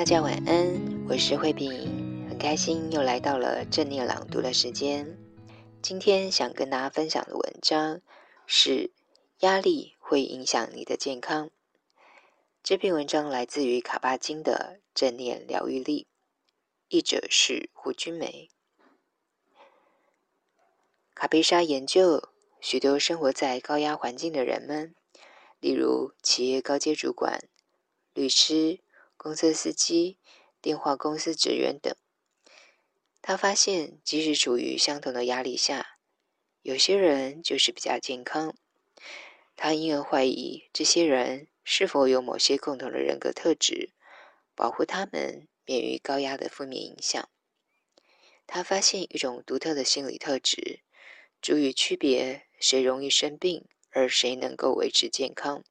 大家晚安，我是慧萍，很开心又来到了正念朗读的时间。今天想跟大家分享的文章是：压力会影响你的健康。这篇文章来自于卡巴金的《正念疗愈力》，译者是胡君梅。卡贝莎研究许多生活在高压环境的人们，例如企业高阶主管、律师。公车司机、电话公司职员等，他发现，即使处于相同的压力下，有些人就是比较健康。他因而怀疑这些人是否有某些共同的人格特质，保护他们免于高压的负面影响。他发现一种独特的心理特质，足以区别谁容易生病，而谁能够维持健康，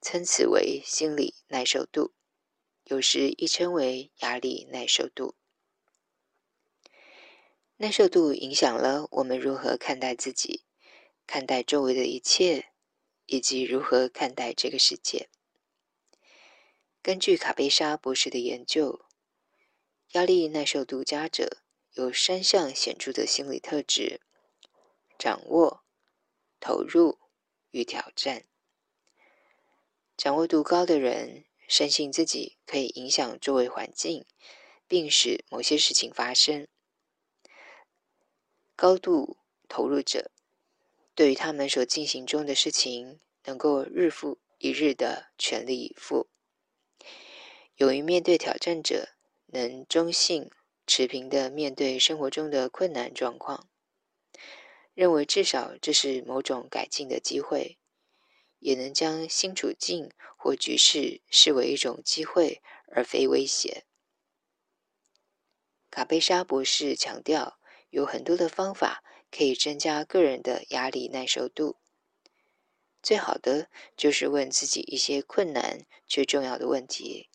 称此为心理耐受度。有时亦称为压力耐受度。耐受度影响了我们如何看待自己、看待周围的一切，以及如何看待这个世界。根据卡贝莎博士的研究，压力耐受度佳者有三项显著的心理特质：掌握、投入与挑战。掌握度高的人，深信自己可以影响周围环境，并使某些事情发生。高度投入者，对于他们所进行中的事情，能够日复一日的全力以赴。勇于面对挑战者，能中性持平的面对生活中的困难状况，认为至少这是某种改进的机会。也能将新处境或局势视为一种机会，而非威胁。卡贝莎博士强调，有很多的方法可以增加个人的压力耐受度。最好的就是问自己一些困难却重要的问题，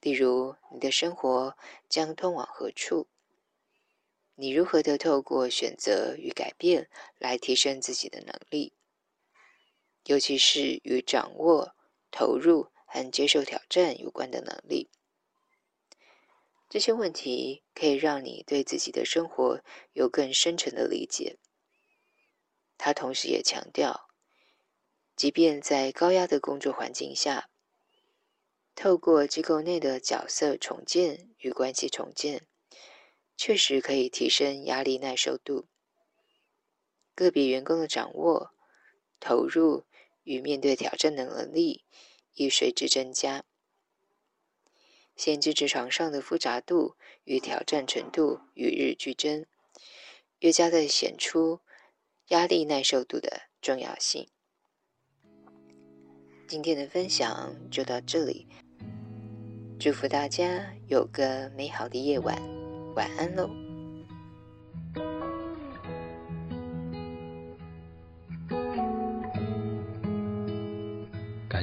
例如：你的生活将通往何处？你如何的透过选择与改变来提升自己的能力？尤其是与掌握、投入和接受挑战有关的能力，这些问题可以让你对自己的生活有更深沉的理解。他同时也强调，即便在高压的工作环境下，透过机构内的角色重建与关系重建，确实可以提升压力耐受度。个别员工的掌握、投入。与面对挑战的能力亦随之增加。现今职场上的复杂度与挑战程度与日俱增，越加的显出压力耐受度的重要性。今天的分享就到这里，祝福大家有个美好的夜晚，晚安喽。